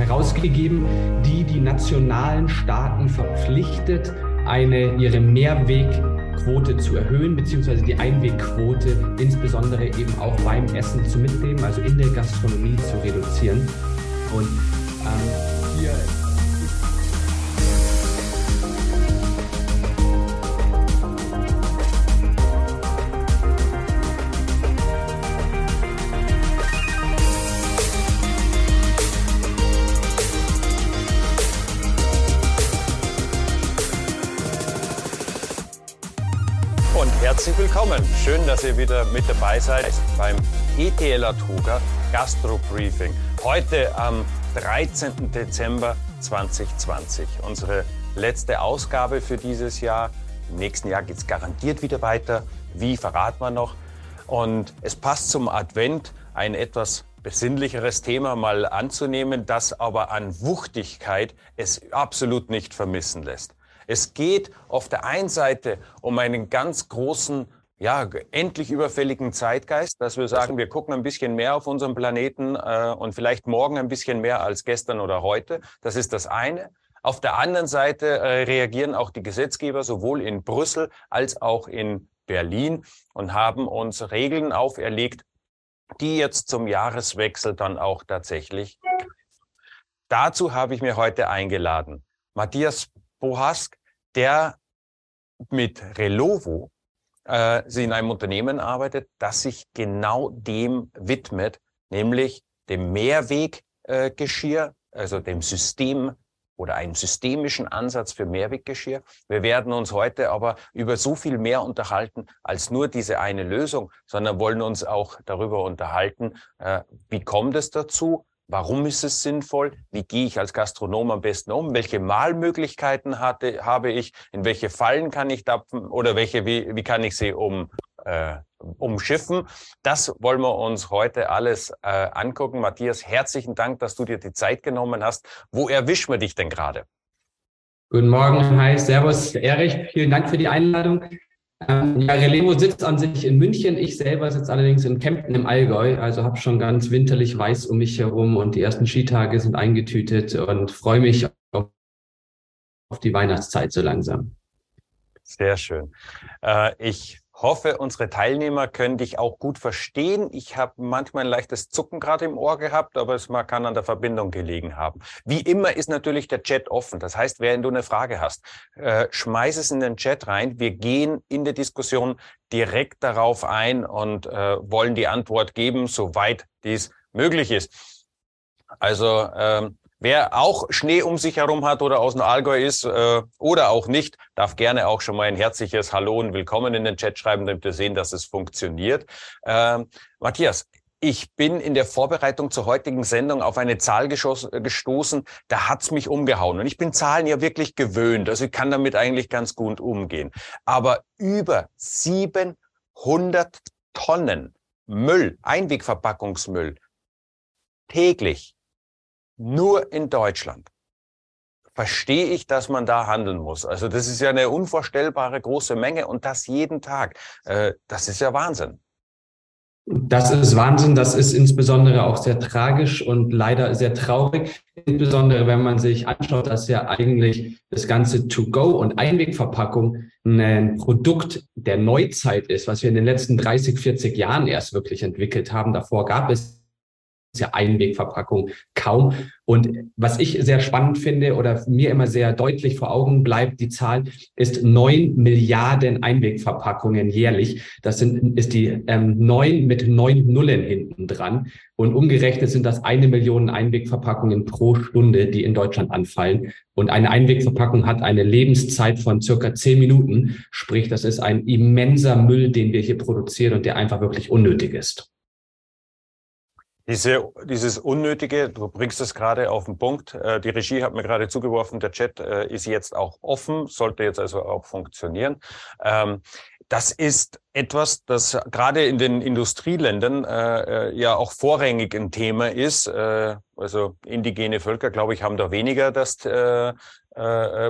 herausgegeben, die die nationalen Staaten verpflichtet, eine, ihre Mehrwegquote zu erhöhen, beziehungsweise die Einwegquote insbesondere eben auch beim Essen zu mitnehmen, also in der Gastronomie zu reduzieren. Und ähm, hier Schön, dass ihr wieder mit dabei seid beim ETL Toga Gastro Briefing. Heute am 13. Dezember 2020. Unsere letzte Ausgabe für dieses Jahr. Im nächsten Jahr geht es garantiert wieder weiter. Wie verraten wir noch? Und es passt zum Advent ein etwas besinnlicheres Thema mal anzunehmen, das aber an Wuchtigkeit es absolut nicht vermissen lässt. Es geht auf der einen Seite um einen ganz großen ja, endlich überfälligen Zeitgeist, dass wir sagen, wir gucken ein bisschen mehr auf unseren Planeten äh, und vielleicht morgen ein bisschen mehr als gestern oder heute. Das ist das eine. Auf der anderen Seite äh, reagieren auch die Gesetzgeber sowohl in Brüssel als auch in Berlin und haben uns Regeln auferlegt, die jetzt zum Jahreswechsel dann auch tatsächlich. Dazu habe ich mir heute eingeladen Matthias Bohask, der mit Relovo äh, sie in einem Unternehmen arbeitet, das sich genau dem widmet, nämlich dem Mehrweggeschirr, äh, also dem System oder einem systemischen Ansatz für Mehrweggeschirr. Wir werden uns heute aber über so viel mehr unterhalten als nur diese eine Lösung, sondern wollen uns auch darüber unterhalten, äh, wie kommt es dazu, Warum ist es sinnvoll? Wie gehe ich als Gastronom am besten um? Welche Mahlmöglichkeiten hatte, habe ich? In welche Fallen kann ich tapfen? Oder welche, wie, wie kann ich sie um, äh, umschiffen? Das wollen wir uns heute alles äh, angucken. Matthias, herzlichen Dank, dass du dir die Zeit genommen hast. Wo erwischen wir dich denn gerade? Guten Morgen, hi, Servus, Erich. Vielen Dank für die Einladung. Ähm, ja, Relevo sitzt an sich in München. Ich selber sitze allerdings in Kempten im Allgäu. Also habe schon ganz winterlich weiß um mich herum und die ersten Skitage sind eingetütet und freue mich auf die Weihnachtszeit so langsam. Sehr schön. Äh, ich hoffe, unsere Teilnehmer können dich auch gut verstehen. Ich habe manchmal ein leichtes Zucken gerade im Ohr gehabt, aber es kann an der Verbindung gelegen haben. Wie immer ist natürlich der Chat offen. Das heißt, wenn du eine Frage hast, äh, schmeiß es in den Chat rein. Wir gehen in der Diskussion direkt darauf ein und äh, wollen die Antwort geben, soweit dies möglich ist. Also ähm, Wer auch Schnee um sich herum hat oder aus dem Allgäu ist äh, oder auch nicht, darf gerne auch schon mal ein herzliches Hallo und Willkommen in den Chat schreiben, damit wir sehen, dass es funktioniert. Ähm, Matthias, ich bin in der Vorbereitung zur heutigen Sendung auf eine Zahl gestoßen, da hat's mich umgehauen. Und ich bin Zahlen ja wirklich gewöhnt, also ich kann damit eigentlich ganz gut umgehen. Aber über 700 Tonnen Müll, Einwegverpackungsmüll, täglich nur in Deutschland verstehe ich, dass man da handeln muss. Also das ist ja eine unvorstellbare große Menge und das jeden Tag. Äh, das ist ja Wahnsinn. Das ist Wahnsinn. Das ist insbesondere auch sehr tragisch und leider sehr traurig. Insbesondere wenn man sich anschaut, dass ja eigentlich das ganze To-Go und Einwegverpackung ein Produkt der Neuzeit ist, was wir in den letzten 30, 40 Jahren erst wirklich entwickelt haben. Davor gab es ja Einwegverpackung kaum. Und was ich sehr spannend finde oder mir immer sehr deutlich vor Augen bleibt, die Zahl ist neun Milliarden Einwegverpackungen jährlich. Das sind, ist die ähm, neun mit neun Nullen hinten dran. Und umgerechnet sind das eine Million Einwegverpackungen pro Stunde, die in Deutschland anfallen. Und eine Einwegverpackung hat eine Lebenszeit von circa zehn Minuten. Sprich, das ist ein immenser Müll, den wir hier produzieren und der einfach wirklich unnötig ist. Diese, dieses Unnötige, du bringst es gerade auf den Punkt. Äh, die Regie hat mir gerade zugeworfen, der Chat äh, ist jetzt auch offen, sollte jetzt also auch funktionieren. Ähm, das ist etwas, das gerade in den Industrieländern äh, ja auch vorrangig ein Thema ist. also indigene Völker, glaube ich, haben da weniger das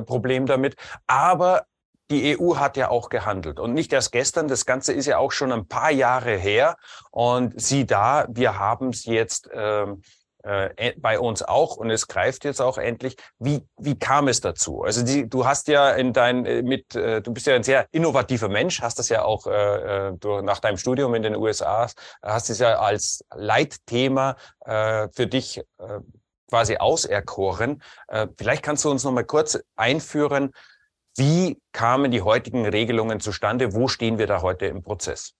Problem damit. Aber die EU hat ja auch gehandelt und nicht erst gestern. Das Ganze ist ja auch schon ein paar Jahre her. Und sieh da, wir haben es jetzt ähm, äh, bei uns auch und es greift jetzt auch endlich. Wie, wie kam es dazu? Also die, du hast ja in dein äh, mit, äh, du bist ja ein sehr innovativer Mensch, hast das ja auch äh, äh du, nach deinem Studium in den USA, hast es ja als Leitthema äh, für dich äh, quasi auserkoren. Äh, vielleicht kannst du uns noch mal kurz einführen, wie kamen die heutigen Regelungen zustande? Wo stehen wir da heute im Prozess?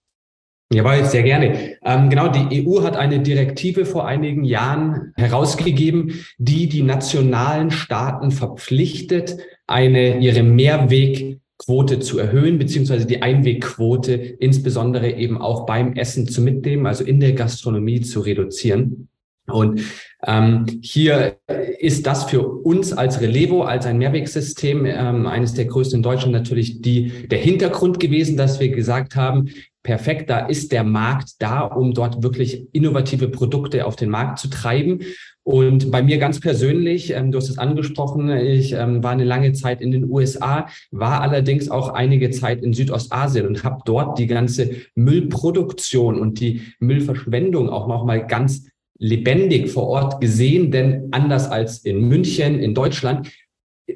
Jawohl, sehr gerne. Ähm, genau, die EU hat eine Direktive vor einigen Jahren herausgegeben, die die nationalen Staaten verpflichtet, eine ihre Mehrwegquote zu erhöhen, beziehungsweise die Einwegquote insbesondere eben auch beim Essen zu mitnehmen, also in der Gastronomie zu reduzieren. Und ähm, hier ist das für uns als Relevo, als ein Mehrwegsystem, ähm, eines der größten in Deutschland natürlich die, der Hintergrund gewesen, dass wir gesagt haben, perfekt, da ist der Markt da, um dort wirklich innovative Produkte auf den Markt zu treiben. Und bei mir ganz persönlich, ähm, du hast es angesprochen, ich ähm, war eine lange Zeit in den USA, war allerdings auch einige Zeit in Südostasien und habe dort die ganze Müllproduktion und die Müllverschwendung auch nochmal ganz lebendig vor Ort gesehen, denn anders als in München, in Deutschland,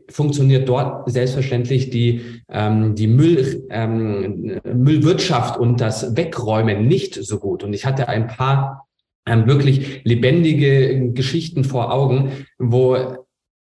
funktioniert dort selbstverständlich die, ähm, die Müll, ähm, Müllwirtschaft und das Wegräumen nicht so gut. Und ich hatte ein paar ähm, wirklich lebendige Geschichten vor Augen, wo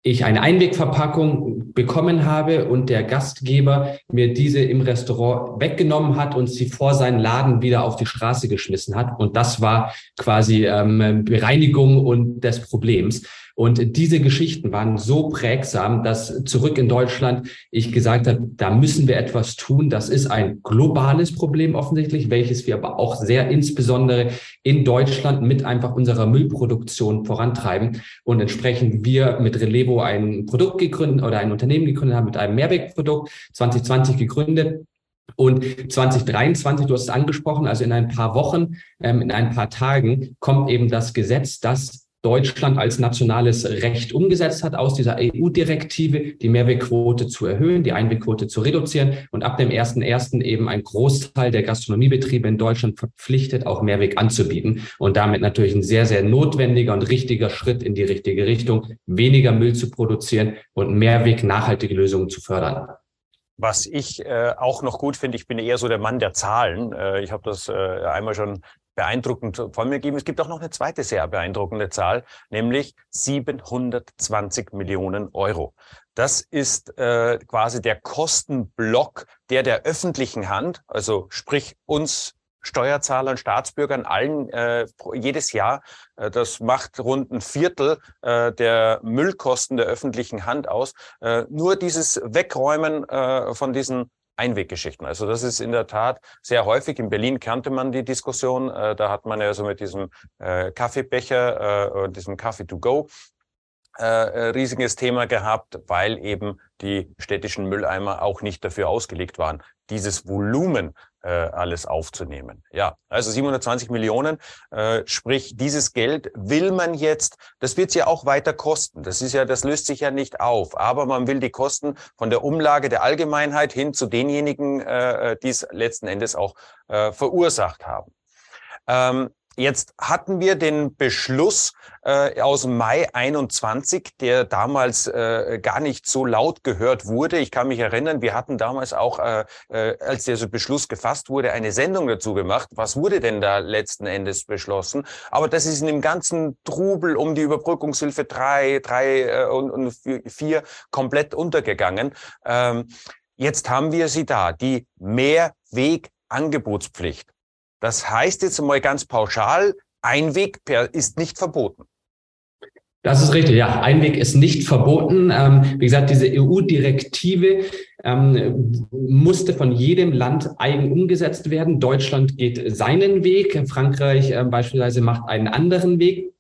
ich eine Einwegverpackung bekommen habe und der Gastgeber mir diese im Restaurant weggenommen hat und sie vor seinen Laden wieder auf die Straße geschmissen hat. Und das war quasi ähm, Bereinigung und des Problems. Und diese Geschichten waren so prägsam, dass zurück in Deutschland ich gesagt habe, da müssen wir etwas tun. Das ist ein globales Problem offensichtlich, welches wir aber auch sehr insbesondere in Deutschland mit einfach unserer Müllproduktion vorantreiben. Und entsprechend wir mit Relevo ein Produkt gegründet oder ein Unternehmen gegründet haben mit einem Mehrwegprodukt, 2020 gegründet. Und 2023, du hast es angesprochen, also in ein paar Wochen, ähm, in ein paar Tagen kommt eben das Gesetz, das Deutschland als nationales Recht umgesetzt hat, aus dieser EU-Direktive die Mehrwegquote zu erhöhen, die Einwegquote zu reduzieren und ab dem 1.1. eben ein Großteil der Gastronomiebetriebe in Deutschland verpflichtet, auch Mehrweg anzubieten und damit natürlich ein sehr, sehr notwendiger und richtiger Schritt in die richtige Richtung, weniger Müll zu produzieren und Mehrweg nachhaltige Lösungen zu fördern. Was ich äh, auch noch gut finde, ich bin eher so der Mann der Zahlen. Äh, ich habe das äh, einmal schon beeindruckend von mir geben. Es gibt auch noch eine zweite sehr beeindruckende Zahl, nämlich 720 Millionen Euro. Das ist äh, quasi der Kostenblock, der der öffentlichen Hand, also sprich uns Steuerzahlern, Staatsbürgern, allen äh, jedes Jahr. Äh, das macht rund ein Viertel äh, der Müllkosten der öffentlichen Hand aus. Äh, nur dieses Wegräumen äh, von diesen Einweggeschichten. Also das ist in der Tat sehr häufig. In Berlin kannte man die Diskussion. Äh, da hat man ja so mit diesem äh, Kaffeebecher äh, diesem Kaffee to go äh, äh, riesiges Thema gehabt, weil eben die städtischen Mülleimer auch nicht dafür ausgelegt waren, dieses Volumen äh, alles aufzunehmen. Ja, also 720 Millionen, äh, sprich dieses Geld will man jetzt, das wird ja auch weiter kosten. Das ist ja, das löst sich ja nicht auf, aber man will die Kosten von der Umlage der Allgemeinheit hin zu denjenigen, äh, die es letzten Endes auch äh, verursacht haben. Ähm, Jetzt hatten wir den Beschluss äh, aus Mai 21, der damals äh, gar nicht so laut gehört wurde. Ich kann mich erinnern, wir hatten damals auch, äh, äh, als dieser Beschluss gefasst wurde, eine Sendung dazu gemacht. Was wurde denn da letzten Endes beschlossen? Aber das ist in dem ganzen Trubel um die Überbrückungshilfe drei, drei äh, und, und vier komplett untergegangen. Ähm, jetzt haben wir sie da, die Mehrwegangebotspflicht. Das heißt jetzt mal ganz pauschal, Einweg ist nicht verboten. Das ist richtig, ja. Einweg ist nicht verboten. Ähm, wie gesagt, diese EU-Direktive ähm, musste von jedem Land eigen umgesetzt werden. Deutschland geht seinen Weg. Frankreich äh, beispielsweise macht einen anderen Weg.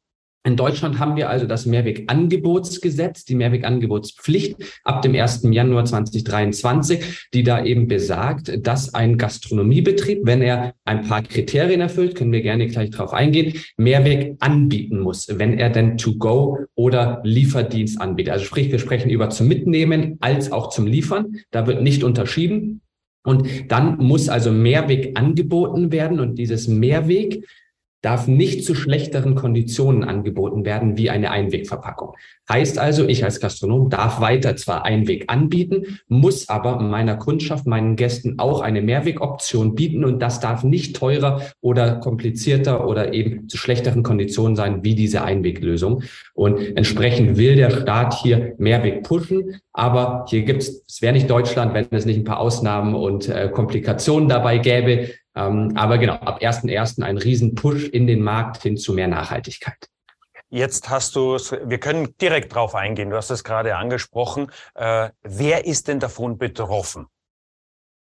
In Deutschland haben wir also das Mehrwegangebotsgesetz, die Mehrwegangebotspflicht ab dem 1. Januar 2023, die da eben besagt, dass ein Gastronomiebetrieb, wenn er ein paar Kriterien erfüllt, können wir gerne gleich drauf eingehen, Mehrweg anbieten muss, wenn er denn To-Go oder Lieferdienst anbietet. Also sprich, wir sprechen über zum Mitnehmen als auch zum Liefern. Da wird nicht unterschieden. Und dann muss also Mehrweg angeboten werden und dieses Mehrweg darf nicht zu schlechteren Konditionen angeboten werden wie eine Einwegverpackung. Heißt also, ich als Gastronom darf weiter zwar Einweg anbieten, muss aber meiner Kundschaft, meinen Gästen auch eine Mehrwegoption bieten und das darf nicht teurer oder komplizierter oder eben zu schlechteren Konditionen sein wie diese Einweglösung. Und entsprechend will der Staat hier Mehrweg pushen, aber hier gibt es, es wäre nicht Deutschland, wenn es nicht ein paar Ausnahmen und äh, Komplikationen dabei gäbe. Ähm, aber genau, ab 1.1. ein Riesen-Push in den Markt hin zu mehr Nachhaltigkeit. Jetzt hast du es, wir können direkt drauf eingehen. Du hast es gerade angesprochen. Äh, wer ist denn davon betroffen?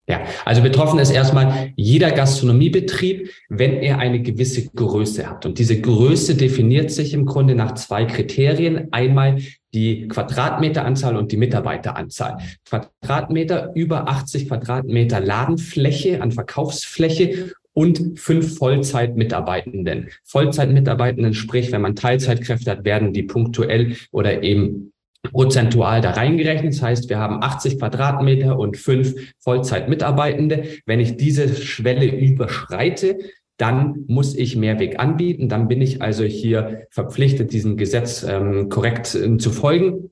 Ja, also betroffen ist erstmal jeder Gastronomiebetrieb, wenn er eine gewisse Größe hat. Und diese Größe definiert sich im Grunde nach zwei Kriterien. Einmal die Quadratmeteranzahl und die Mitarbeiteranzahl. Quadratmeter über 80 Quadratmeter Ladenfläche an Verkaufsfläche und fünf Vollzeitmitarbeitenden. Vollzeitmitarbeitenden, sprich, wenn man Teilzeitkräfte hat, werden die punktuell oder eben prozentual da reingerechnet. Das heißt, wir haben 80 Quadratmeter und fünf Vollzeitmitarbeitende. Wenn ich diese Schwelle überschreite, dann muss ich Mehrweg anbieten. Dann bin ich also hier verpflichtet, diesem Gesetz ähm, korrekt äh, zu folgen.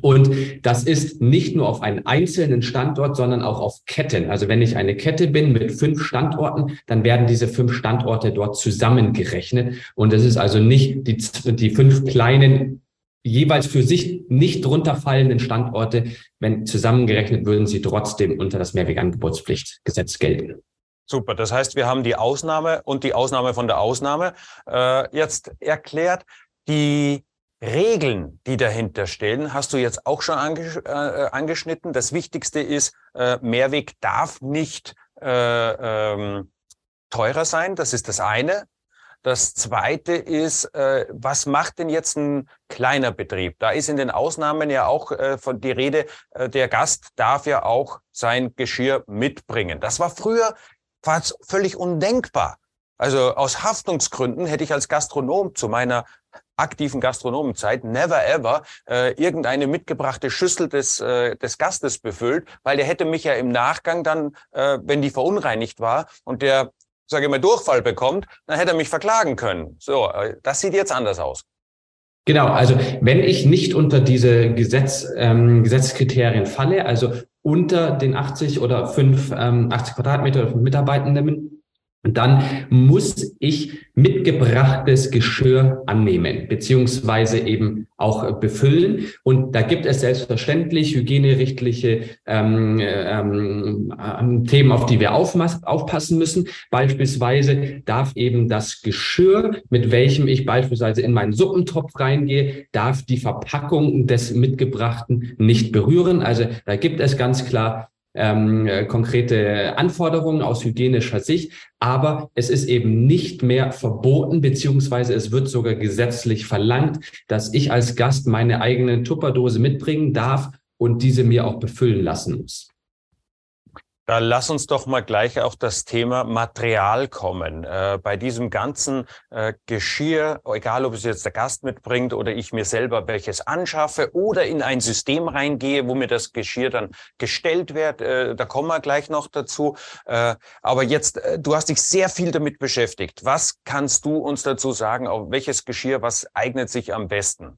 Und das ist nicht nur auf einen einzelnen Standort, sondern auch auf Ketten. Also wenn ich eine Kette bin mit fünf Standorten, dann werden diese fünf Standorte dort zusammengerechnet. Und es ist also nicht die, die fünf kleinen jeweils für sich nicht drunter fallenden Standorte, wenn zusammengerechnet würden sie trotzdem unter das Mehrwegangebotspflichtgesetz gelten. Super, das heißt, wir haben die Ausnahme und die Ausnahme von der Ausnahme äh, jetzt erklärt. Die Regeln, die dahinter stehen, hast du jetzt auch schon anges äh, angeschnitten. Das Wichtigste ist, äh, Mehrweg darf nicht äh, ähm, teurer sein. Das ist das eine. Das zweite ist, äh, was macht denn jetzt ein kleiner Betrieb? Da ist in den Ausnahmen ja auch äh, von die Rede, äh, der Gast darf ja auch sein Geschirr mitbringen. Das war früher fast völlig undenkbar. Also aus Haftungsgründen hätte ich als Gastronom zu meiner aktiven Gastronomenzeit never ever äh, irgendeine mitgebrachte Schüssel des, äh, des Gastes befüllt, weil der hätte mich ja im Nachgang dann, äh, wenn die verunreinigt war und der sage ich mal, Durchfall bekommt, dann hätte er mich verklagen können. So, äh, das sieht jetzt anders aus. Genau, also wenn ich nicht unter diese Gesetz, ähm, Gesetzeskriterien falle, also unter den 80 oder 5, ähm, 80 Quadratmeter Mitarbeitenden und dann muss ich mitgebrachtes Geschirr annehmen, beziehungsweise eben auch befüllen. Und da gibt es selbstverständlich hygienerichtliche ähm, ähm, ähm Themen, auf die wir aufpassen müssen. Beispielsweise darf eben das Geschirr, mit welchem ich beispielsweise in meinen Suppentopf reingehe, darf die Verpackung des Mitgebrachten nicht berühren. Also da gibt es ganz klar ähm, konkrete Anforderungen aus hygienischer Sicht, aber es ist eben nicht mehr verboten, beziehungsweise es wird sogar gesetzlich verlangt, dass ich als Gast meine eigene Tupperdose mitbringen darf und diese mir auch befüllen lassen muss. Da lass uns doch mal gleich auf das Thema Material kommen. Äh, bei diesem ganzen äh, Geschirr, egal ob es jetzt der Gast mitbringt oder ich mir selber welches anschaffe oder in ein System reingehe, wo mir das Geschirr dann gestellt wird, äh, da kommen wir gleich noch dazu. Äh, aber jetzt, äh, du hast dich sehr viel damit beschäftigt. Was kannst du uns dazu sagen, auf welches Geschirr, was eignet sich am besten?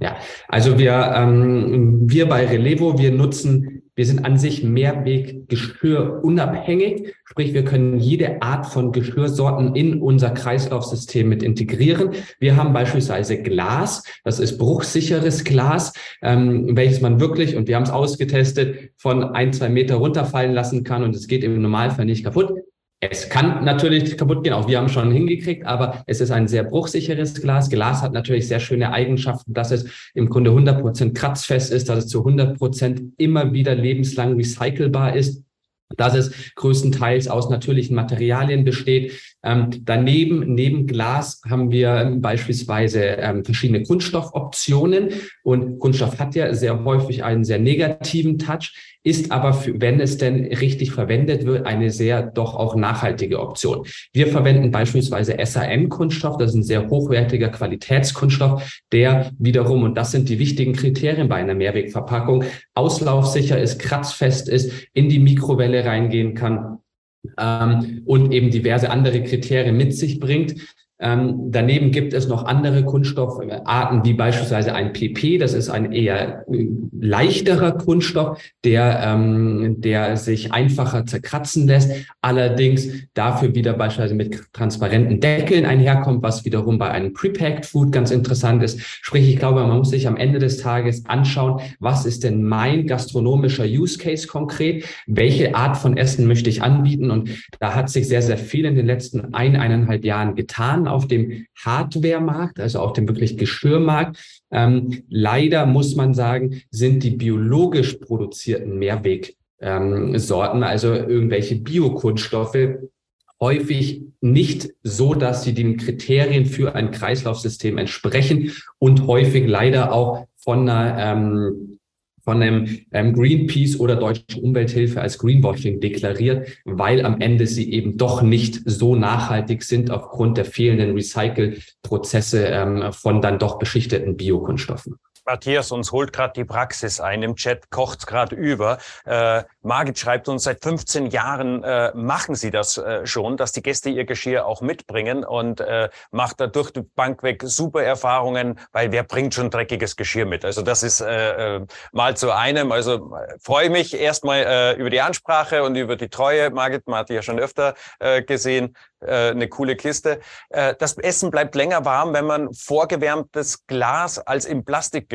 Ja, also wir, ähm, wir bei Relevo, wir nutzen, wir sind an sich Mehrweg-Geschirr unabhängig, sprich wir können jede Art von Geschirrsorten in unser Kreislaufsystem mit integrieren. Wir haben beispielsweise Glas, das ist bruchsicheres Glas, ähm, welches man wirklich, und wir haben es ausgetestet, von ein, zwei Meter runterfallen lassen kann und es geht im Normalfall nicht kaputt. Es kann natürlich kaputt gehen, auch wir haben schon hingekriegt, aber es ist ein sehr bruchsicheres Glas. Glas hat natürlich sehr schöne Eigenschaften, dass es im Grunde 100 Prozent kratzfest ist, dass es zu 100 Prozent immer wieder lebenslang recycelbar ist dass es größtenteils aus natürlichen Materialien besteht. Ähm, daneben, neben Glas, haben wir beispielsweise ähm, verschiedene Kunststoffoptionen. Und Kunststoff hat ja sehr häufig einen sehr negativen Touch, ist aber, für, wenn es denn richtig verwendet wird, eine sehr doch auch nachhaltige Option. Wir verwenden beispielsweise SAM-Kunststoff. Das ist ein sehr hochwertiger Qualitätskunststoff, der wiederum, und das sind die wichtigen Kriterien bei einer Mehrwegverpackung, auslaufsicher ist, kratzfest ist, in die Mikrowelle reingehen kann ähm, und eben diverse andere Kriterien mit sich bringt. Ähm, daneben gibt es noch andere Kunststoffarten, wie beispielsweise ein PP. Das ist ein eher äh, leichterer Kunststoff, der, ähm, der sich einfacher zerkratzen lässt, allerdings dafür wieder beispielsweise mit transparenten Deckeln einherkommt, was wiederum bei einem Prepacked Food ganz interessant ist. Sprich, ich glaube, man muss sich am Ende des Tages anschauen, was ist denn mein gastronomischer Use Case konkret? Welche Art von Essen möchte ich anbieten? Und da hat sich sehr, sehr viel in den letzten ein, eineinhalb Jahren getan auf dem Hardware-Markt, also auf dem wirklich Geschirrmarkt. Ähm, leider muss man sagen, sind die biologisch produzierten Mehrwegsorten, ähm, also irgendwelche Biokunststoffe, häufig nicht so, dass sie den Kriterien für ein Kreislaufsystem entsprechen und häufig leider auch von einer ähm, von einem ähm, Greenpeace oder Deutschen Umwelthilfe als Greenwashing deklariert, weil am Ende sie eben doch nicht so nachhaltig sind aufgrund der fehlenden Recycle-Prozesse ähm, von dann doch beschichteten Biokunststoffen. Matthias, uns holt gerade die Praxis ein. Im Chat kocht gerade über. Äh, Margit schreibt uns, seit 15 Jahren äh, machen Sie das äh, schon, dass die Gäste ihr Geschirr auch mitbringen und äh, macht da durch die Bank weg super Erfahrungen, weil wer bringt schon dreckiges Geschirr mit? Also das ist äh, äh, mal zu einem. Also äh, freue mich erstmal äh, über die Ansprache und über die Treue. Margit, man hat die ja schon öfter äh, gesehen. Äh, eine coole Kiste. Das Essen bleibt länger warm, wenn man vorgewärmtes Glas als im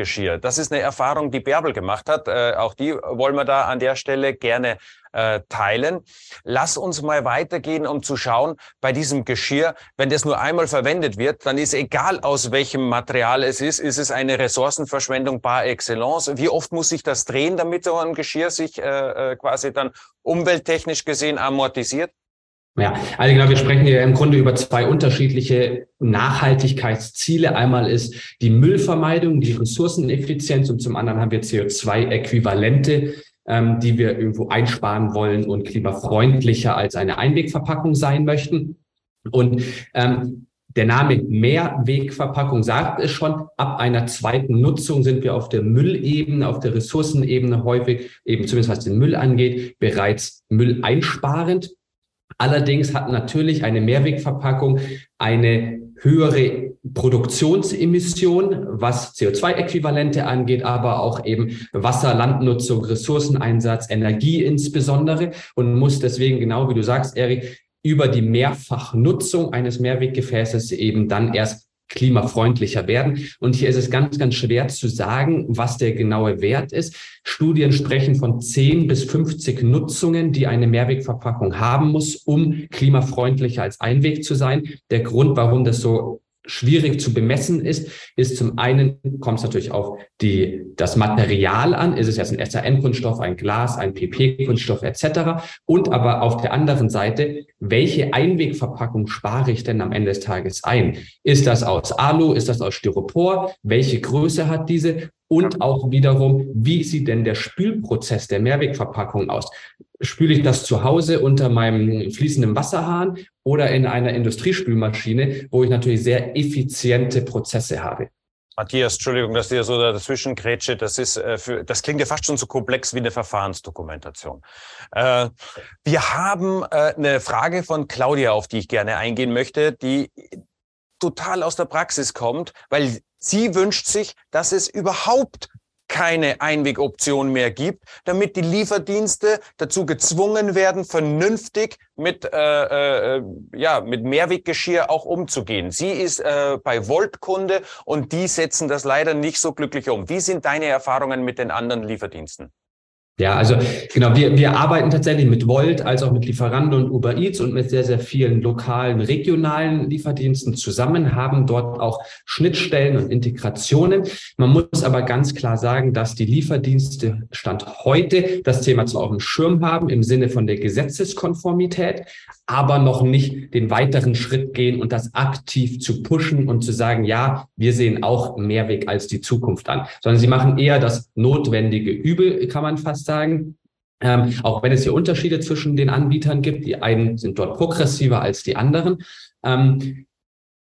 Plastikgeschirr. Das ist eine Erfahrung, die Bärbel gemacht hat. Äh, auch die wollen wir da an der Stelle gerne teilen. Lass uns mal weitergehen, um zu schauen, bei diesem Geschirr, wenn das nur einmal verwendet wird, dann ist egal aus welchem Material es ist, ist es eine Ressourcenverschwendung par excellence. Wie oft muss sich das drehen, damit so ein Geschirr sich äh, quasi dann umwelttechnisch gesehen amortisiert? Ja, also genau, wir sprechen hier im Grunde über zwei unterschiedliche Nachhaltigkeitsziele. Einmal ist die Müllvermeidung, die Ressourceneffizienz und zum anderen haben wir CO2-Äquivalente, ähm, die wir irgendwo einsparen wollen und klimafreundlicher als eine Einwegverpackung sein möchten. Und ähm, der Name Mehrwegverpackung sagt es schon. Ab einer zweiten Nutzung sind wir auf der Müllebene, auf der Ressourcenebene häufig, eben zumindest was den Müll angeht, bereits mülleinsparend. Allerdings hat natürlich eine Mehrwegverpackung eine höhere Produktionsemission, was CO2-Äquivalente angeht, aber auch eben Wasser, Landnutzung, Ressourceneinsatz, Energie insbesondere und muss deswegen, genau wie du sagst, Erik, über die Mehrfachnutzung eines Mehrweggefäßes eben dann erst klimafreundlicher werden. Und hier ist es ganz, ganz schwer zu sagen, was der genaue Wert ist. Studien sprechen von 10 bis 50 Nutzungen, die eine Mehrwegverpackung haben muss, um klimafreundlicher als Einweg zu sein. Der Grund, warum das so schwierig zu bemessen ist, ist zum einen kommt es natürlich auf die, das Material an. Ist es jetzt ein SAN-Kunststoff, ein Glas, ein PP-Kunststoff etc. Und aber auf der anderen Seite, welche Einwegverpackung spare ich denn am Ende des Tages ein? Ist das aus Alu? Ist das aus Styropor? Welche Größe hat diese? Und auch wiederum, wie sieht denn der Spülprozess der Mehrwegverpackung aus? Spüle ich das zu Hause unter meinem fließenden Wasserhahn oder in einer Industriespülmaschine, wo ich natürlich sehr effiziente Prozesse habe? Matthias, Entschuldigung, dass dir so dazwischen grätsche. Das ist, äh, für, das klingt ja fast schon so komplex wie eine Verfahrensdokumentation. Äh, wir haben äh, eine Frage von Claudia, auf die ich gerne eingehen möchte, die total aus der Praxis kommt, weil sie wünscht sich, dass es überhaupt keine Einwegoption mehr gibt, damit die Lieferdienste dazu gezwungen werden, vernünftig mit, äh, äh, ja, mit Mehrweggeschirr auch umzugehen. Sie ist äh, bei Volt Kunde und die setzen das leider nicht so glücklich um. Wie sind deine Erfahrungen mit den anderen Lieferdiensten? Ja, also genau, wir, wir arbeiten tatsächlich mit Volt als auch mit Lieferando und Uber Eats und mit sehr, sehr vielen lokalen, regionalen Lieferdiensten zusammen, haben dort auch Schnittstellen und Integrationen. Man muss aber ganz klar sagen, dass die Lieferdienste Stand heute das Thema zwar auf dem Schirm haben im Sinne von der Gesetzeskonformität, aber noch nicht den weiteren Schritt gehen und das aktiv zu pushen und zu sagen, ja, wir sehen auch Mehrweg als die Zukunft an, sondern sie machen eher das notwendige Übel, kann man fast sagen. Ähm, auch wenn es hier Unterschiede zwischen den Anbietern gibt. Die einen sind dort progressiver als die anderen. Ähm,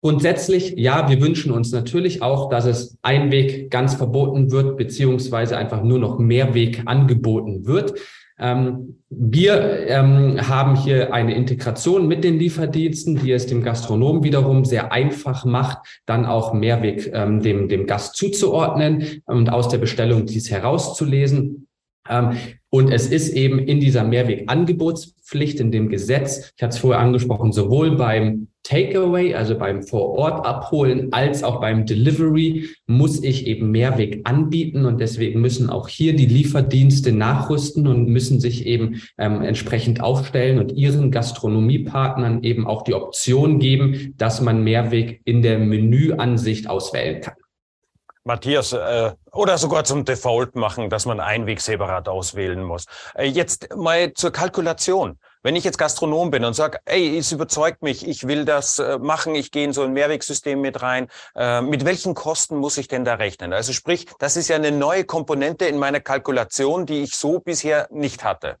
Grundsätzlich, ja, wir wünschen uns natürlich auch, dass es Einweg ganz verboten wird, beziehungsweise einfach nur noch Mehrweg angeboten wird. Ähm, wir ähm, haben hier eine Integration mit den Lieferdiensten, die es dem Gastronomen wiederum sehr einfach macht, dann auch Mehrweg ähm, dem, dem Gast zuzuordnen und aus der Bestellung dies herauszulesen. Ähm, und es ist eben in dieser Mehrwegangebotspflicht in dem Gesetz, ich hatte es vorher angesprochen, sowohl beim Takeaway, also beim Vorort abholen, als auch beim Delivery muss ich eben Mehrweg anbieten und deswegen müssen auch hier die Lieferdienste nachrüsten und müssen sich eben ähm, entsprechend aufstellen und ihren Gastronomiepartnern eben auch die Option geben, dass man Mehrweg in der Menüansicht auswählen kann. Matthias, äh, oder sogar zum Default machen, dass man Einweg separat auswählen muss. Äh, jetzt mal zur Kalkulation. Wenn ich jetzt Gastronom bin und sage, ey, es überzeugt mich, ich will das äh, machen, ich gehe in so ein Mehrwegsystem mit rein, äh, mit welchen Kosten muss ich denn da rechnen? Also sprich, das ist ja eine neue Komponente in meiner Kalkulation, die ich so bisher nicht hatte.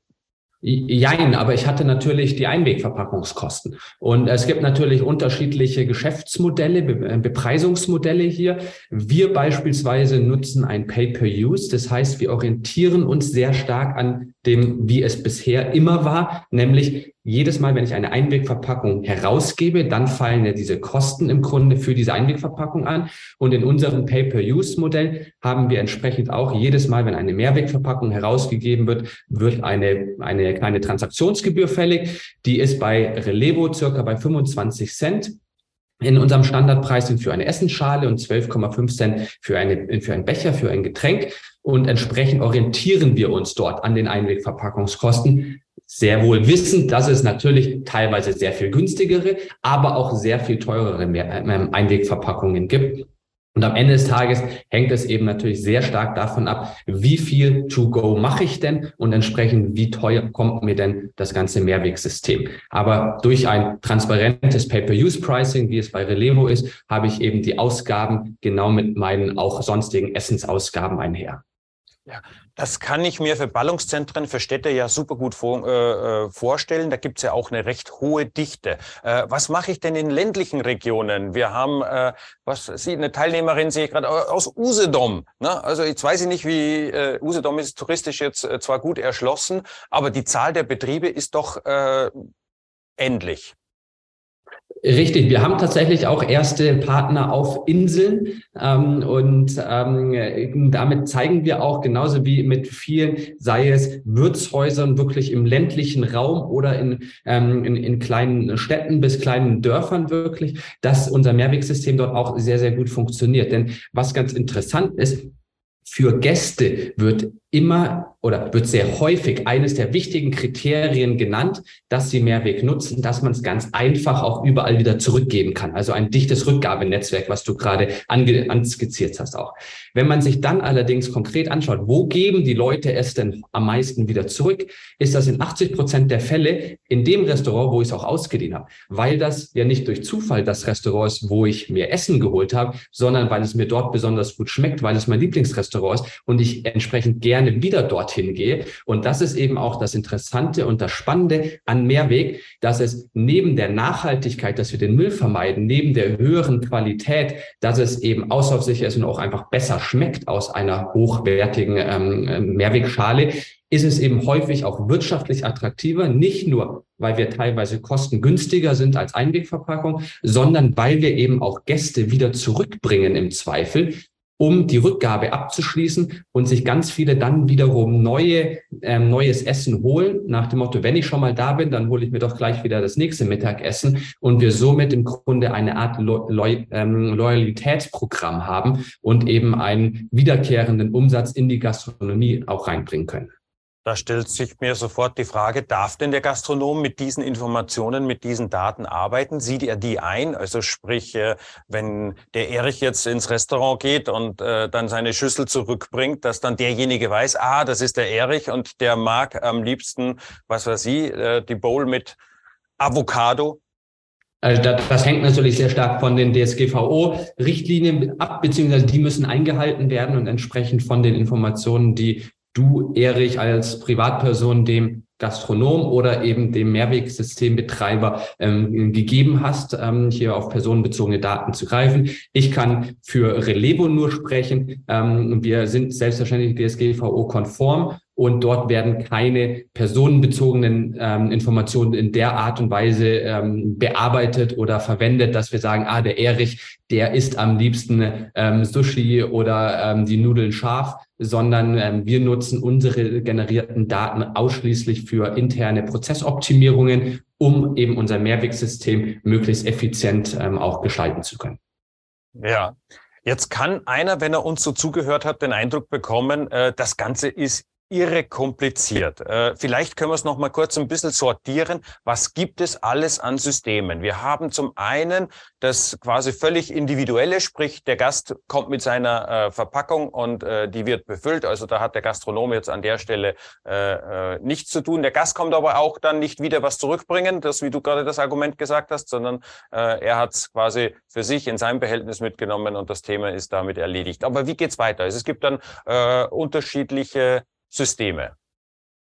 Jein, aber ich hatte natürlich die Einwegverpackungskosten. Und es gibt natürlich unterschiedliche Geschäftsmodelle, Be Bepreisungsmodelle hier. Wir beispielsweise nutzen ein Pay-per-Use. Das heißt, wir orientieren uns sehr stark an dem, wie es bisher immer war, nämlich jedes Mal, wenn ich eine Einwegverpackung herausgebe, dann fallen ja diese Kosten im Grunde für diese Einwegverpackung an. Und in unserem Pay-per-Use-Modell haben wir entsprechend auch jedes Mal, wenn eine Mehrwegverpackung herausgegeben wird, wird eine, eine kleine Transaktionsgebühr fällig. Die ist bei Relevo circa bei 25 Cent. In unserem Standardpreis sind für eine Essensschale und 12,5 Cent für, eine, für einen Becher, für ein Getränk. Und entsprechend orientieren wir uns dort an den Einwegverpackungskosten. Sehr wohl wissend, dass es natürlich teilweise sehr viel günstigere, aber auch sehr viel teurere ähm, Einwegverpackungen gibt. Und am Ende des Tages hängt es eben natürlich sehr stark davon ab, wie viel To-Go mache ich denn und entsprechend wie teuer kommt mir denn das ganze Mehrwegsystem. Aber durch ein transparentes Pay-per-Use-Pricing, wie es bei Relevo ist, habe ich eben die Ausgaben genau mit meinen auch sonstigen Essensausgaben einher. Ja, das kann ich mir für Ballungszentren, für Städte ja super gut vor, äh, äh vorstellen. Da gibt es ja auch eine recht hohe Dichte. Äh, was mache ich denn in ländlichen Regionen? Wir haben, äh, was Sie, eine Teilnehmerin sehe ich gerade aus Usedom. Ne? Also jetzt weiß ich nicht, wie äh, Usedom ist touristisch jetzt äh, zwar gut erschlossen, aber die Zahl der Betriebe ist doch äh, endlich. Richtig, wir haben tatsächlich auch erste Partner auf Inseln ähm, und ähm, damit zeigen wir auch genauso wie mit vielen, sei es Wirtshäusern wirklich im ländlichen Raum oder in, ähm, in, in kleinen Städten bis kleinen Dörfern wirklich, dass unser Mehrwegsystem dort auch sehr, sehr gut funktioniert. Denn was ganz interessant ist, für Gäste wird immer oder wird sehr häufig eines der wichtigen Kriterien genannt, dass sie Mehrweg nutzen, dass man es ganz einfach auch überall wieder zurückgeben kann. Also ein dichtes Rückgabenetzwerk, was du gerade anskizziert hast auch. Wenn man sich dann allerdings konkret anschaut, wo geben die Leute es denn am meisten wieder zurück, ist das in 80 Prozent der Fälle in dem Restaurant, wo ich es auch ausgeliehen habe. Weil das ja nicht durch Zufall das Restaurant ist, wo ich mir Essen geholt habe, sondern weil es mir dort besonders gut schmeckt, weil es mein Lieblingsrestaurant ist und ich entsprechend gerne gerne wieder dorthin gehe. Und das ist eben auch das Interessante und das Spannende an Mehrweg, dass es neben der Nachhaltigkeit, dass wir den Müll vermeiden, neben der höheren Qualität, dass es eben auslaufsicher ist und auch einfach besser schmeckt aus einer hochwertigen ähm, Mehrwegschale, ist es eben häufig auch wirtschaftlich attraktiver, nicht nur, weil wir teilweise kostengünstiger sind als Einwegverpackung, sondern weil wir eben auch Gäste wieder zurückbringen im Zweifel, um die Rückgabe abzuschließen und sich ganz viele dann wiederum neue, ähm, neues Essen holen, nach dem Motto, wenn ich schon mal da bin, dann hole ich mir doch gleich wieder das nächste Mittagessen und wir somit im Grunde eine Art Lo Lo ähm, Loyalitätsprogramm haben und eben einen wiederkehrenden Umsatz in die Gastronomie auch reinbringen können. Da stellt sich mir sofort die Frage, darf denn der Gastronom mit diesen Informationen, mit diesen Daten arbeiten? Sieht er die ein? Also sprich, äh, wenn der Erich jetzt ins Restaurant geht und äh, dann seine Schüssel zurückbringt, dass dann derjenige weiß, ah, das ist der Erich und der mag am liebsten, was weiß ich, äh, die Bowl mit Avocado. Also das, das hängt natürlich sehr stark von den DSGVO-Richtlinien ab, beziehungsweise die müssen eingehalten werden und entsprechend von den Informationen, die du, Erich, als Privatperson dem Gastronom oder eben dem Mehrwegsystembetreiber ähm, gegeben hast, ähm, hier auf personenbezogene Daten zu greifen. Ich kann für Relevo nur sprechen. Ähm, wir sind selbstverständlich DSGVO-konform und dort werden keine personenbezogenen ähm, Informationen in der Art und Weise ähm, bearbeitet oder verwendet, dass wir sagen, ah, der Erich, der isst am liebsten ähm, Sushi oder ähm, die Nudeln scharf, sondern ähm, wir nutzen unsere generierten Daten ausschließlich für interne Prozessoptimierungen, um eben unser Mehrwegsystem möglichst effizient ähm, auch gestalten zu können. Ja, Jetzt kann einer, wenn er uns so zugehört hat, den Eindruck bekommen, äh, das Ganze ist irre kompliziert. Äh, vielleicht können wir es noch mal kurz ein bisschen sortieren. Was gibt es alles an Systemen? Wir haben zum einen das quasi völlig individuelle, sprich der Gast kommt mit seiner äh, Verpackung und äh, die wird befüllt. Also da hat der Gastronom jetzt an der Stelle äh, äh, nichts zu tun. Der Gast kommt aber auch dann nicht wieder was zurückbringen, das wie du gerade das Argument gesagt hast, sondern äh, er hat es quasi für sich in seinem Behältnis mitgenommen und das Thema ist damit erledigt. Aber wie geht's weiter? Also es gibt dann äh, unterschiedliche Systeme.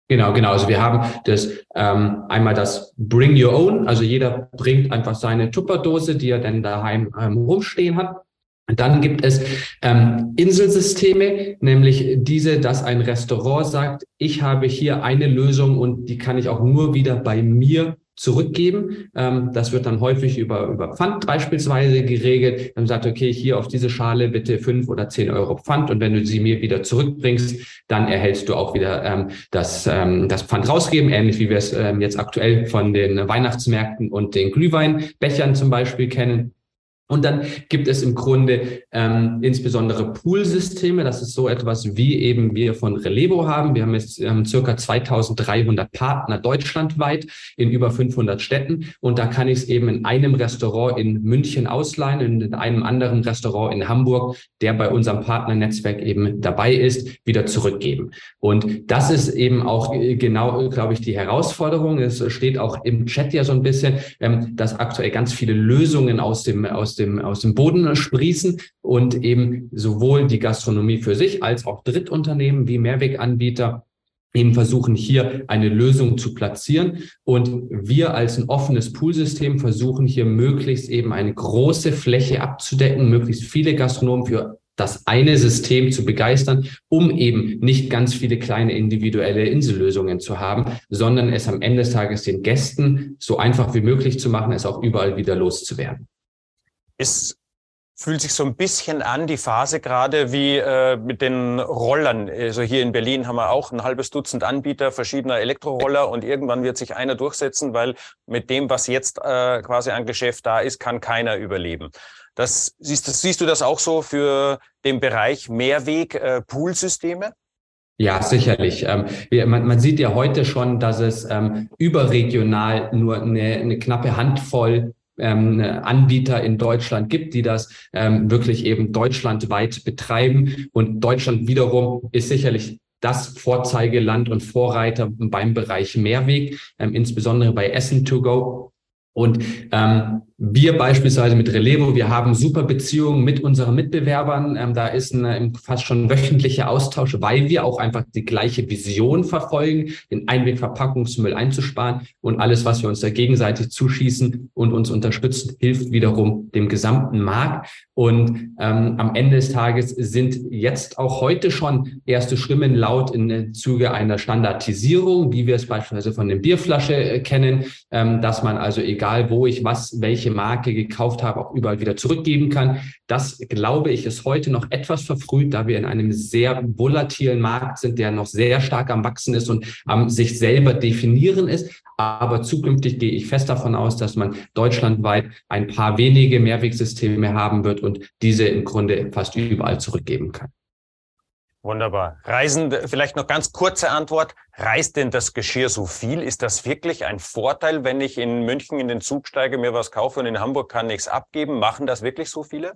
Genau, genau. Also wir haben das ähm, einmal das Bring Your Own. Also jeder bringt einfach seine Tupperdose, die er dann daheim ähm, rumstehen hat. Und dann gibt es ähm, Inselsysteme, nämlich diese, dass ein Restaurant sagt, ich habe hier eine Lösung und die kann ich auch nur wieder bei mir zurückgeben. Ähm, das wird dann häufig über, über Pfand beispielsweise geregelt. Dann sagt, okay, hier auf diese Schale bitte fünf oder zehn Euro Pfand und wenn du sie mir wieder zurückbringst, dann erhältst du auch wieder ähm, das, ähm, das Pfand rausgeben, ähnlich wie wir es ähm, jetzt aktuell von den Weihnachtsmärkten und den Glühweinbechern zum Beispiel kennen. Und dann gibt es im Grunde ähm, insbesondere Poolsysteme. Das ist so etwas, wie eben wir von Relevo haben. Wir haben jetzt ähm, circa 2300 Partner deutschlandweit in über 500 Städten. Und da kann ich es eben in einem Restaurant in München ausleihen, in einem anderen Restaurant in Hamburg, der bei unserem Partnernetzwerk eben dabei ist, wieder zurückgeben. Und das ist eben auch äh, genau, glaube ich, die Herausforderung. Es steht auch im Chat ja so ein bisschen, ähm, dass aktuell ganz viele Lösungen aus dem, aus dem, aus dem Boden sprießen und eben sowohl die Gastronomie für sich als auch Drittunternehmen wie Mehrweganbieter eben versuchen hier eine Lösung zu platzieren. Und wir als ein offenes Poolsystem versuchen hier möglichst eben eine große Fläche abzudecken, möglichst viele Gastronomen für das eine System zu begeistern, um eben nicht ganz viele kleine individuelle Insellösungen zu haben, sondern es am Ende des Tages den Gästen so einfach wie möglich zu machen, es auch überall wieder loszuwerden. Es fühlt sich so ein bisschen an, die Phase gerade wie äh, mit den Rollern. Also hier in Berlin haben wir auch ein halbes Dutzend Anbieter verschiedener Elektroroller und irgendwann wird sich einer durchsetzen, weil mit dem, was jetzt äh, quasi an Geschäft da ist, kann keiner überleben. Das siehst, das, siehst du das auch so für den Bereich Mehrweg-Poolsysteme? Äh, ja, sicherlich. Ähm, man, sieht ja heute schon, dass es ähm, überregional nur eine, eine knappe Handvoll ähm, Anbieter in Deutschland gibt, die das ähm, wirklich eben deutschlandweit betreiben. Und Deutschland wiederum ist sicherlich das Vorzeigeland und Vorreiter beim Bereich Mehrweg, ähm, insbesondere bei Essen to go. Und ähm, wir beispielsweise mit Relevo, wir haben super Beziehungen mit unseren Mitbewerbern. Ähm, da ist ein fast schon wöchentlicher Austausch, weil wir auch einfach die gleiche Vision verfolgen, den Einwegverpackungsmüll einzusparen. Und alles, was wir uns da gegenseitig zuschießen und uns unterstützen, hilft wiederum dem gesamten Markt. Und ähm, am Ende des Tages sind jetzt auch heute schon erste Stimmen laut in Zuge einer Standardisierung, wie wir es beispielsweise von der Bierflasche äh, kennen, ähm, dass man also egal wo ich was, welche welche Marke gekauft habe, auch überall wieder zurückgeben kann. Das, glaube ich, ist heute noch etwas verfrüht, da wir in einem sehr volatilen Markt sind, der noch sehr stark am Wachsen ist und am sich selber definieren ist. Aber zukünftig gehe ich fest davon aus, dass man deutschlandweit ein paar wenige Mehrwegsysteme haben wird und diese im Grunde fast überall zurückgeben kann. Wunderbar. Reisen, vielleicht noch ganz kurze Antwort. Reist denn das Geschirr so viel? Ist das wirklich ein Vorteil, wenn ich in München in den Zug steige, mir was kaufe und in Hamburg kann nichts abgeben? Machen das wirklich so viele?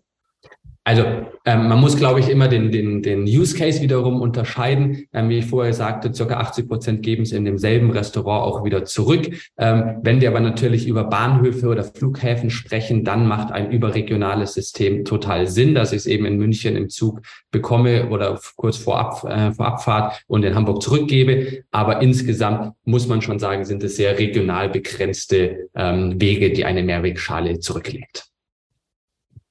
Also ähm, man muss, glaube ich, immer den, den, den Use Case wiederum unterscheiden. Ähm, wie ich vorher sagte, circa 80 Prozent geben es in demselben Restaurant auch wieder zurück. Ähm, wenn wir aber natürlich über Bahnhöfe oder Flughäfen sprechen, dann macht ein überregionales System total Sinn, dass ich es eben in München im Zug bekomme oder kurz vor, Ab, äh, vor Abfahrt und in Hamburg zurückgebe. Aber insgesamt muss man schon sagen, sind es sehr regional begrenzte ähm, Wege, die eine Mehrwegschale zurücklegt.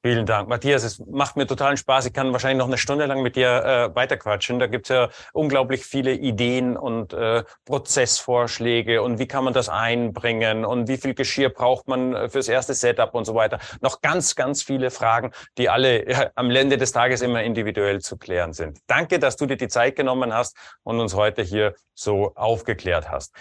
Vielen Dank, Matthias. Es macht mir totalen Spaß. Ich kann wahrscheinlich noch eine Stunde lang mit dir äh, weiterquatschen. Da gibt's ja unglaublich viele Ideen und äh, Prozessvorschläge und wie kann man das einbringen und wie viel Geschirr braucht man äh, fürs erste Setup und so weiter. Noch ganz, ganz viele Fragen, die alle äh, am Ende des Tages immer individuell zu klären sind. Danke, dass du dir die Zeit genommen hast und uns heute hier so aufgeklärt hast.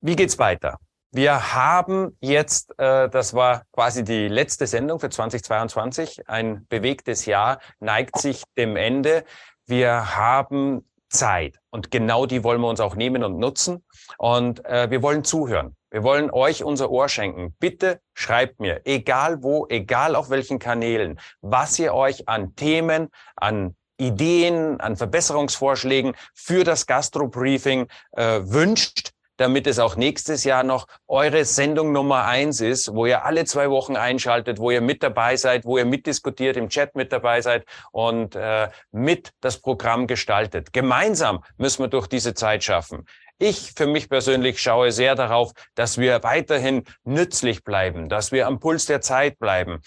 Wie geht's weiter? Wir haben jetzt, äh, das war quasi die letzte Sendung für 2022, ein bewegtes Jahr neigt sich dem Ende. Wir haben Zeit und genau die wollen wir uns auch nehmen und nutzen und äh, wir wollen zuhören. Wir wollen euch unser Ohr schenken. Bitte schreibt mir, egal wo, egal auf welchen Kanälen, was ihr euch an Themen, an Ideen, an Verbesserungsvorschlägen für das Gastro-Briefing äh, wünscht damit es auch nächstes Jahr noch eure Sendung Nummer eins ist, wo ihr alle zwei Wochen einschaltet, wo ihr mit dabei seid, wo ihr mitdiskutiert, im Chat mit dabei seid und äh, mit das Programm gestaltet. Gemeinsam müssen wir durch diese Zeit schaffen. Ich für mich persönlich schaue sehr darauf, dass wir weiterhin nützlich bleiben, dass wir am Puls der Zeit bleiben,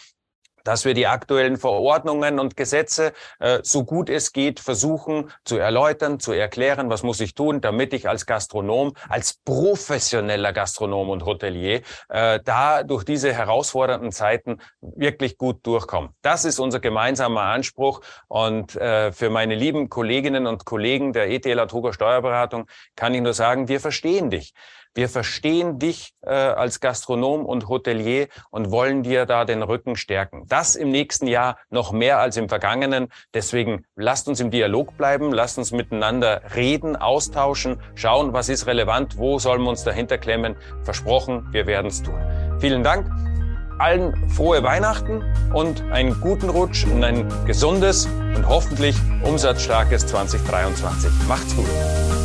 dass wir die aktuellen Verordnungen und Gesetze äh, so gut es geht versuchen zu erläutern, zu erklären, was muss ich tun, damit ich als Gastronom, als professioneller Gastronom und Hotelier äh, da durch diese herausfordernden Zeiten wirklich gut durchkomme. Das ist unser gemeinsamer Anspruch und äh, für meine lieben Kolleginnen und Kollegen der ETL Atoga Steuerberatung kann ich nur sagen, wir verstehen dich. Wir verstehen dich äh, als Gastronom und Hotelier und wollen dir da den Rücken stärken. Das im nächsten Jahr noch mehr als im vergangenen. Deswegen lasst uns im Dialog bleiben, lasst uns miteinander reden, austauschen, schauen, was ist relevant, wo sollen wir uns dahinter klemmen. Versprochen, wir werden es tun. Vielen Dank. Allen frohe Weihnachten und einen guten Rutsch und ein gesundes und hoffentlich umsatzstarkes 2023. Macht's gut.